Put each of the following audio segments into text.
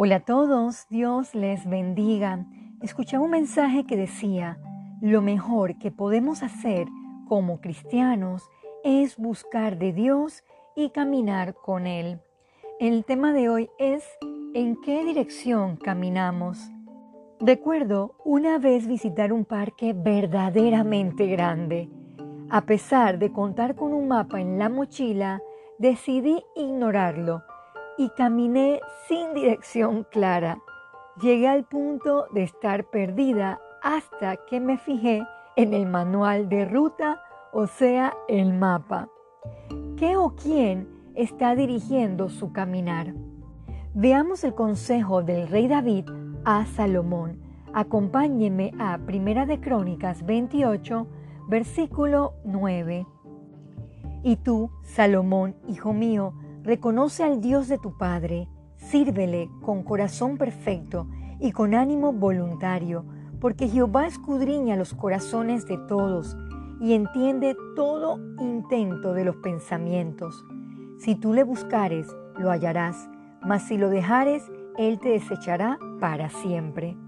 Hola a todos, Dios les bendiga. Escuchaba un mensaje que decía, lo mejor que podemos hacer como cristianos es buscar de Dios y caminar con Él. El tema de hoy es ¿en qué dirección caminamos? Recuerdo una vez visitar un parque verdaderamente grande. A pesar de contar con un mapa en la mochila, decidí ignorarlo y caminé sin dirección clara. Llegué al punto de estar perdida hasta que me fijé en el manual de ruta, o sea, el mapa. ¿Qué o quién está dirigiendo su caminar? Veamos el consejo del rey David a Salomón. Acompáñeme a Primera de Crónicas 28, versículo 9. Y tú, Salomón, hijo mío, Reconoce al Dios de tu Padre, sírvele con corazón perfecto y con ánimo voluntario, porque Jehová escudriña los corazones de todos y entiende todo intento de los pensamientos. Si tú le buscares, lo hallarás, mas si lo dejares, Él te desechará para siempre.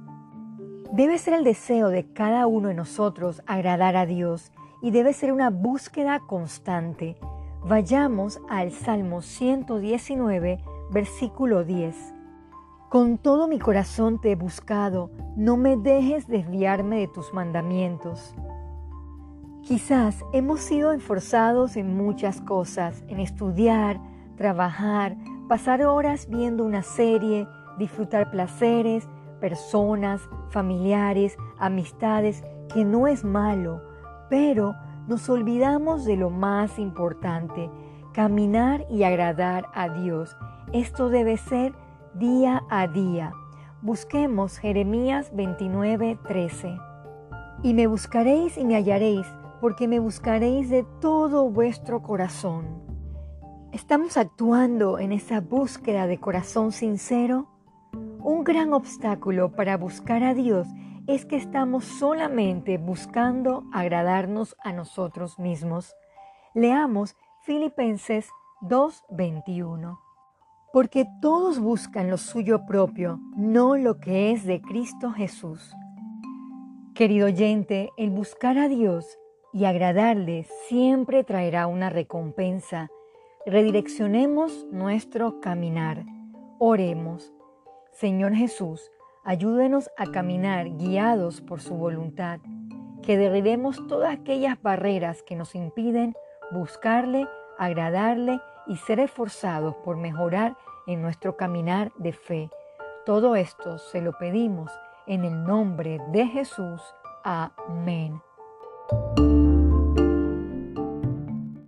Debe ser el deseo de cada uno de nosotros agradar a Dios y debe ser una búsqueda constante. Vayamos al Salmo 119, versículo 10. Con todo mi corazón te he buscado, no me dejes desviarme de tus mandamientos. Quizás hemos sido enforzados en muchas cosas, en estudiar, trabajar, pasar horas viendo una serie, disfrutar placeres, personas, familiares, amistades, que no es malo, pero nos olvidamos de lo más importante, caminar y agradar a Dios. Esto debe ser día a día. Busquemos Jeremías 29, 13. Y me buscaréis y me hallaréis, porque me buscaréis de todo vuestro corazón. ¿Estamos actuando en esa búsqueda de corazón sincero? Un gran obstáculo para buscar a Dios es que estamos solamente buscando agradarnos a nosotros mismos. Leamos Filipenses 2:21. Porque todos buscan lo suyo propio, no lo que es de Cristo Jesús. Querido oyente, el buscar a Dios y agradarle siempre traerá una recompensa. Redireccionemos nuestro caminar. Oremos. Señor Jesús, Ayúdenos a caminar guiados por su voluntad, que derribemos todas aquellas barreras que nos impiden buscarle, agradarle y ser esforzados por mejorar en nuestro caminar de fe. Todo esto se lo pedimos en el nombre de Jesús. Amén.